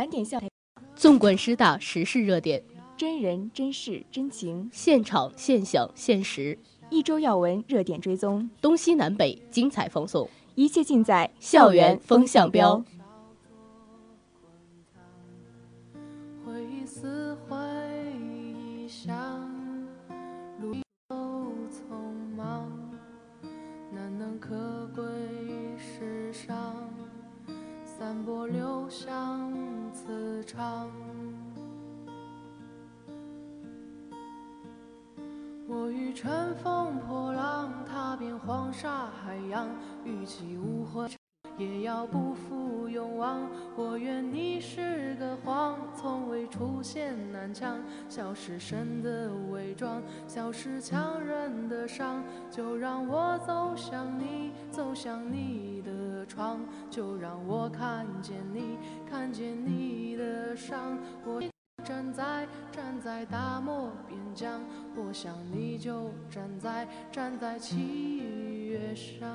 盘点校园，纵观师大时事热点，真人真事真情，现场现象现实，一周要闻热点追踪，东西南北精彩放送，一切尽在校园风向标。破浪，踏遍黄沙海洋，与其无悔。也要不负勇往，我愿你是个谎，从未出现南墙，笑是神的伪装，笑是强忍的伤，就让我走向你，走向你的窗，就让我看见你，看见你的伤，我站在站在大漠边疆，我想你就站在站在七月上。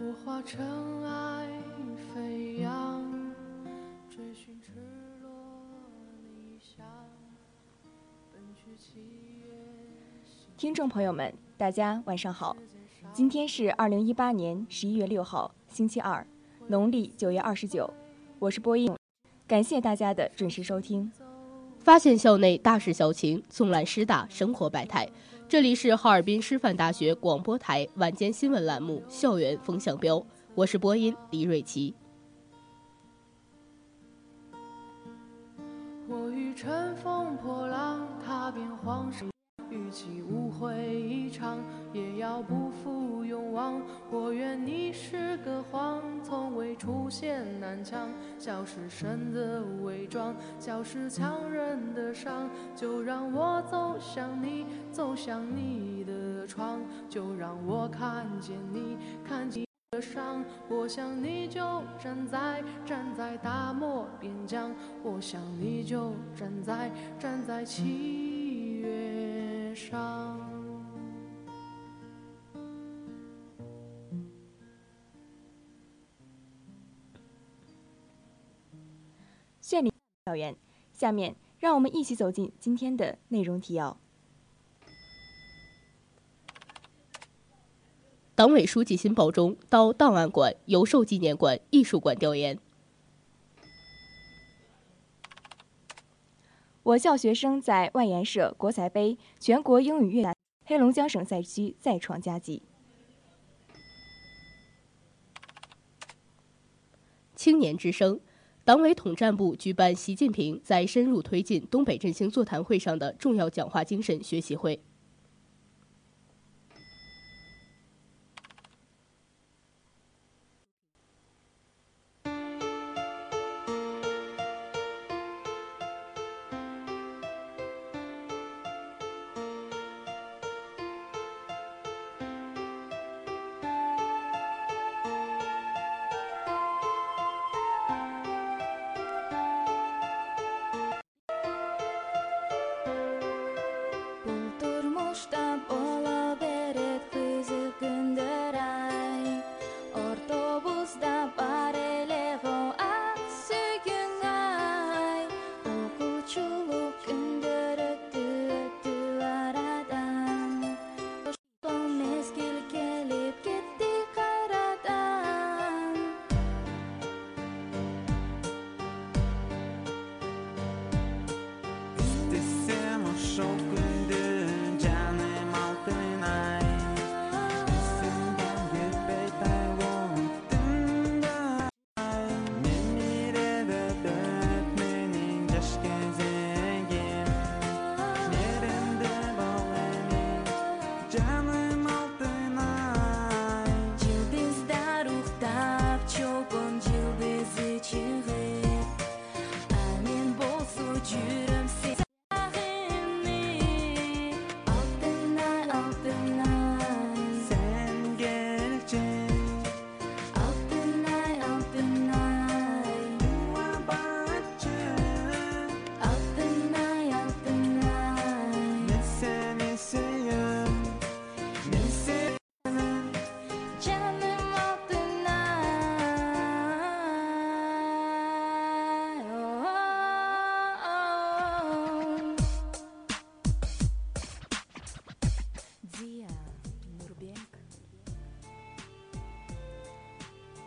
我化尘埃听众朋友们，大家晚上好，今天是二零一八年十一月六号，星期二，农历九月二十九，我是播音，感谢大家的准时收听。发现校内大事小情，纵览师大生活百态。这里是哈尔滨师范大学广播台晚间新闻栏目《校园风向标》，我是播音李瑞琪。乘风破浪，踏遍黄沙，与其误会一场，也要不负勇往。我愿你是个谎，从未出现南墙，消失神的伪装，消失强忍的伤。就让我走向你，走向你的窗，就让我看见你，看见。的伤，我想你就站在站在大漠边疆，我想你就站在站在七月上。绚丽校园，下面让我们一起走进今天的内容提要。党委书记辛保忠到档案馆、邮寿纪念馆、艺术馆调研。我校学生在外研社国才杯全国英语乐黑龙江省赛区再创佳绩。青年之声，党委统战部举办习近平在深入推进东北振兴座谈会上的重要讲话精神学习会。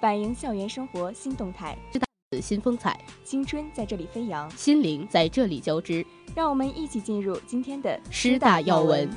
反映校园生活新动态，新风采，青春在这里飞扬，心灵在这里交织。让我们一起进入今天的师大要闻。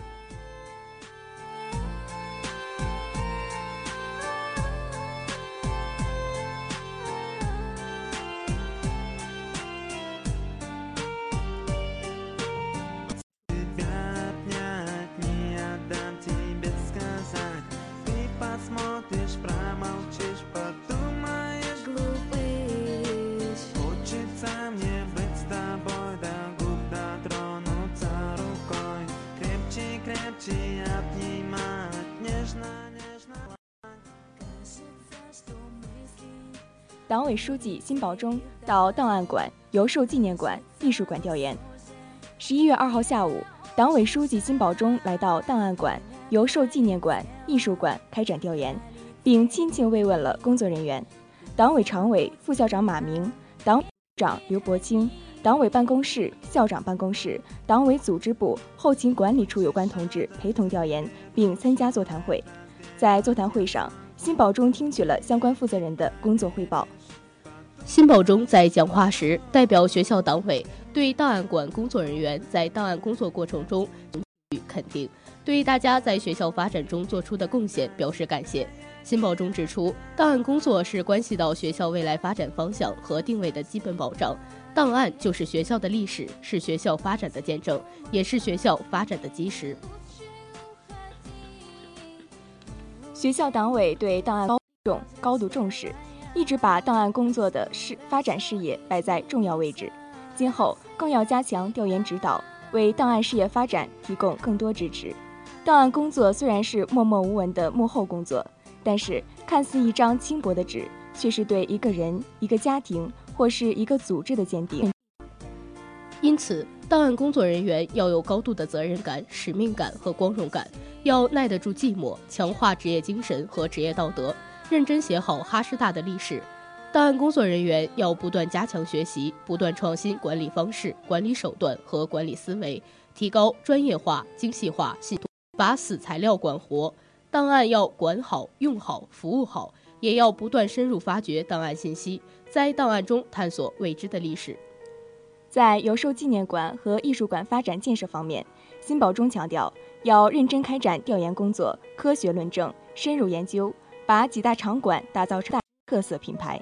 党委书记辛保忠到档案馆、邮寿纪念馆、艺术馆调研。十一月二号下午，党委书记辛保忠来到档案馆、邮寿纪念馆、艺术馆开展调研，并亲切慰问了工作人员。党委常委、副校长马明，党长刘伯清，党委办公室、校长办公室、党委组织部后勤管理处有关同志陪同调研，并参加座谈会。在座谈会上，辛保忠听取了相关负责人的工作汇报。辛保忠在讲话时，代表学校党委对档案馆工作人员在档案工作过程中予肯定，对大家在学校发展中做出的贡献表示感谢。辛保忠指出，档案工作是关系到学校未来发展方向和定位的基本保障，档案就是学校的历史，是学校发展的见证，也是学校发展的基石。学校党委对档案高重高度重视，一直把档案工作的事发展事业摆在重要位置。今后更要加强调研指导，为档案事业发展提供更多支持。档案工作虽然是默默无闻的幕后工作，但是看似一张轻薄的纸，却是对一个人、一个家庭或是一个组织的鉴定。因此，档案工作人员要有高度的责任感、使命感和光荣感，要耐得住寂寞，强化职业精神和职业道德，认真写好哈师大的历史。档案工作人员要不断加强学习，不断创新管理方式、管理手段和管理思维，提高专业化、精细化、系统，把死材料管活。档案要管好、用好、服务好，也要不断深入发掘档案信息，在档案中探索未知的历史。在邮寿纪念馆和艺术馆发展建设方面，辛保忠强调要认真开展调研工作，科学论证，深入研究，把几大场馆打造成特色品牌。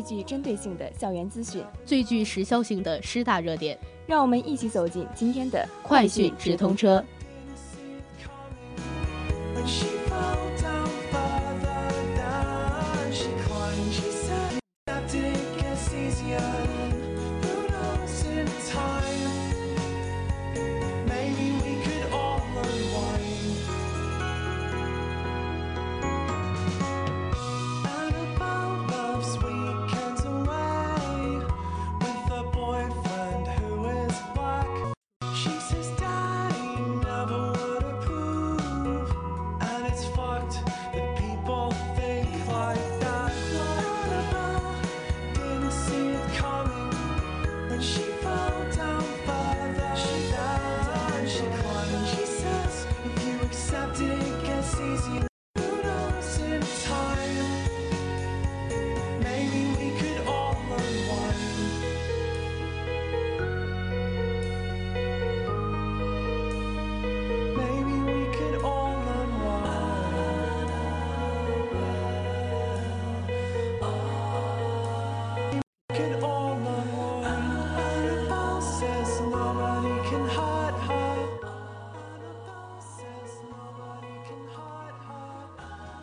最具针对性的校园资讯，最具时效性的师大热点，让我们一起走进今天的快讯直通车。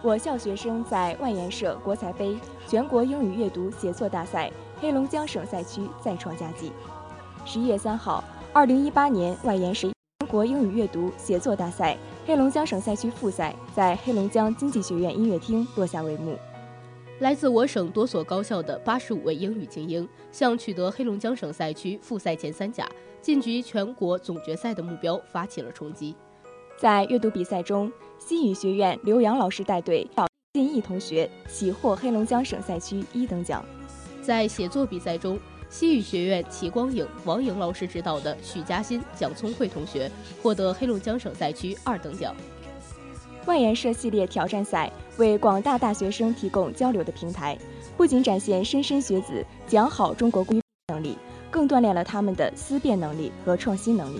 我校学生在外研社国才杯全国英语阅读写作大赛黑龙江省赛区再创佳绩。十一月三号，二零一八年外研社全国英语阅读写作大赛黑龙江省赛区复赛在黑龙江经济学院音乐厅落下帷幕。来自我省多所高校的八十五位英语精英，向取得黑龙江省赛区复赛前三甲、晋级全国总决赛的目标发起了冲击。在阅读比赛中，西语学院刘洋老师带队，进义同学喜获黑龙江省赛区一等奖。在写作比赛中，西语学院齐光颖、王颖老师指导的许嘉欣、蒋聪慧同学获得黑龙江省赛区二等奖。外研社系列挑战赛为广大大学生提供交流的平台，不仅展现莘莘学子讲好中国规能力，更锻炼了他们的思辨能力和创新能力。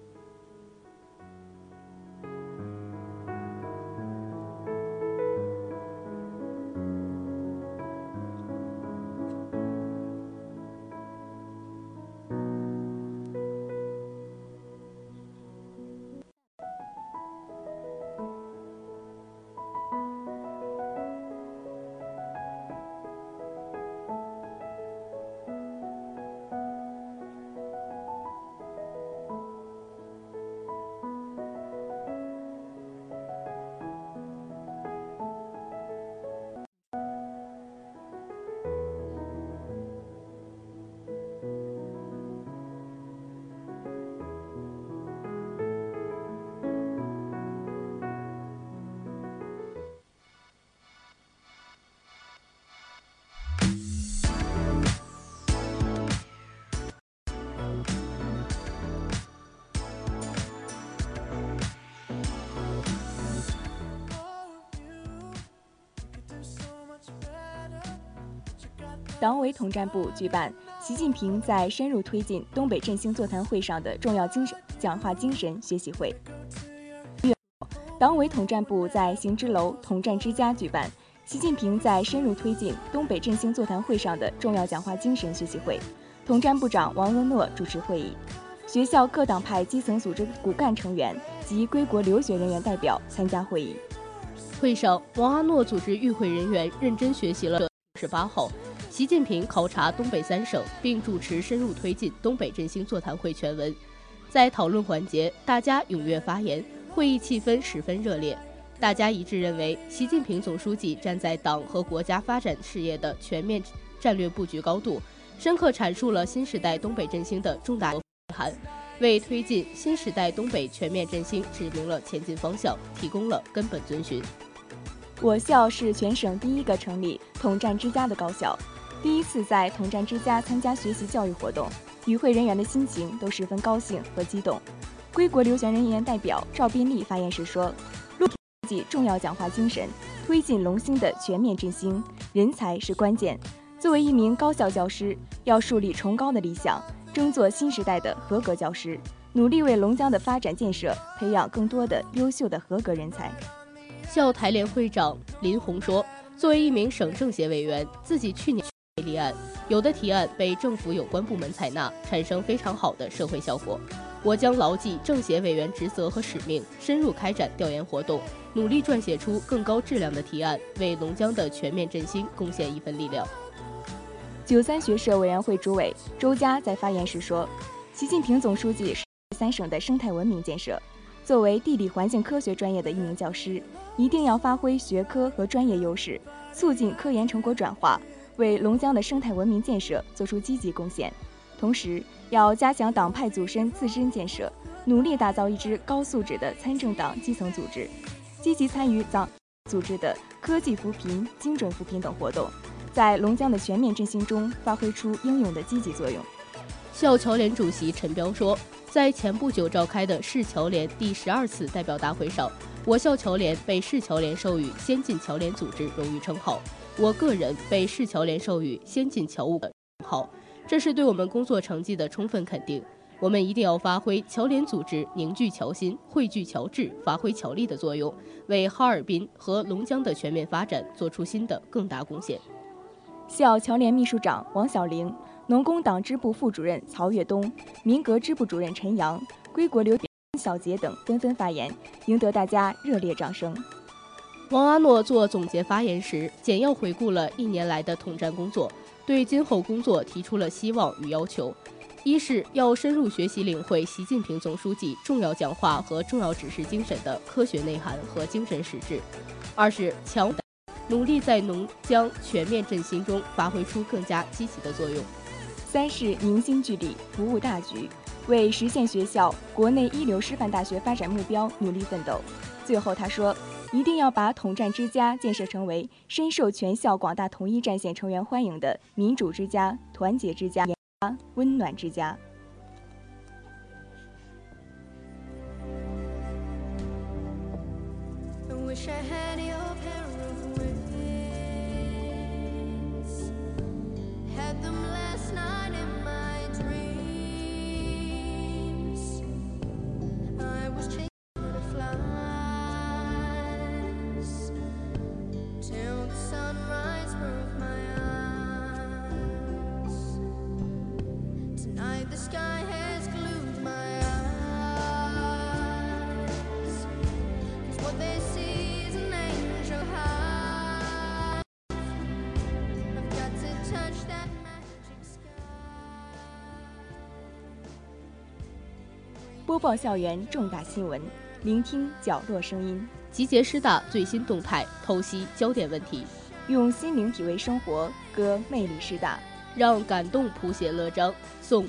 党委统战部举办习近平在深入推进东北振兴座谈会上的重要精神讲话精神学习会。党委统战部在行知楼统战之家举办习近平在深入推进东北振兴座谈会上的重要讲话精神学习会，统战部长王文诺主持会议，学校各党派基层组织骨干成员及归国留学人员代表参加会议。会上，王阿诺组织与会人员认真学习了十八号。习近平考察东北三省，并主持深入推进东北振兴座谈会全文。在讨论环节，大家踊跃发言，会议气氛十分热烈。大家一致认为，习近平总书记站在党和国家发展事业的全面战略布局高度，深刻阐述了新时代东北振兴的重大内涵，为推进新时代东北全面振兴指明了前进方向，提供了根本遵循。我校是全省第一个成立统战之家的高校。第一次在统战之家参加学习教育活动，与会人员的心情都十分高兴和激动。归国留学人员代表赵斌丽发言时说：“陆记重要讲话精神，推进龙兴的全面振兴，人才是关键。作为一名高校教师，要树立崇高的理想，争做新时代的合格教师，努力为龙江的发展建设培养更多的优秀的合格人才。”校台联会长林红说：“作为一名省政协委员，自己去年。”立案，有的提案被政府有关部门采纳，产生非常好的社会效果。我将牢记政协委员职责和使命，深入开展调研活动，努力撰写出更高质量的提案，为龙江的全面振兴贡献一份力量。九三学社委员会主委周佳在发言时说：“习近平总书记是三省的生态文明建设，作为地理环境科学专业的一名教师，一定要发挥学科和专业优势，促进科研成果转化。”为龙江的生态文明建设作出积极贡献，同时要加强党派组织自身建设，努力打造一支高素质的参政党基层组织，积极参与党组织的科技扶贫、精准扶贫等活动，在龙江的全面振兴中发挥出应有的积极作用。校侨联主席陈彪说，在前不久召开的市侨联第十二次代表大会上，我校侨联被市侨联授予先进侨联组织荣誉称号。我个人被市侨联授予先进侨务称号，这是对我们工作成绩的充分肯定。我们一定要发挥侨联组织凝聚侨心、汇聚侨智、发挥侨力的作用，为哈尔滨和龙江的全面发展做出新的更大贡献。校侨联秘书长王小玲、农工党支部副主任曹跃东、民革支部主任陈阳、归国留小杰等纷纷发言，赢得大家热烈掌声。王阿诺做总结发言时，简要回顾了一年来的统战工作，对今后工作提出了希望与要求：一是要深入学习领会习近平总书记重要讲话和重要指示精神的科学内涵和精神实质；二是强努力在农江全面振兴中发挥出更加积极的作用；三是凝心聚力，服务大局，为实现学校国内一流师范大学发展目标努力奋斗。最后，他说。一定要把统战之家建设成为深受全校广大统一战线成员欢迎的民主之家、团结之家、温暖之家。报校园重大新闻，聆听角落声音，集结师大最新动态，剖析焦点问题，用心灵体味生活，歌魅力师大。让感动谱写乐章。送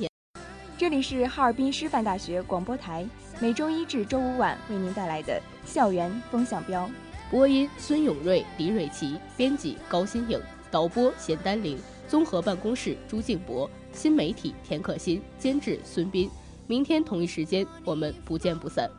这里是哈尔滨师范大学广播台，每周一至周五晚为您带来的校园风向标。播音：孙永瑞、李蕊琪，编辑：高新颖，导播：贤丹玲，综合办公室：朱静博，新媒体：田可欣，监制：孙斌。明天同一时间，我们不见不散。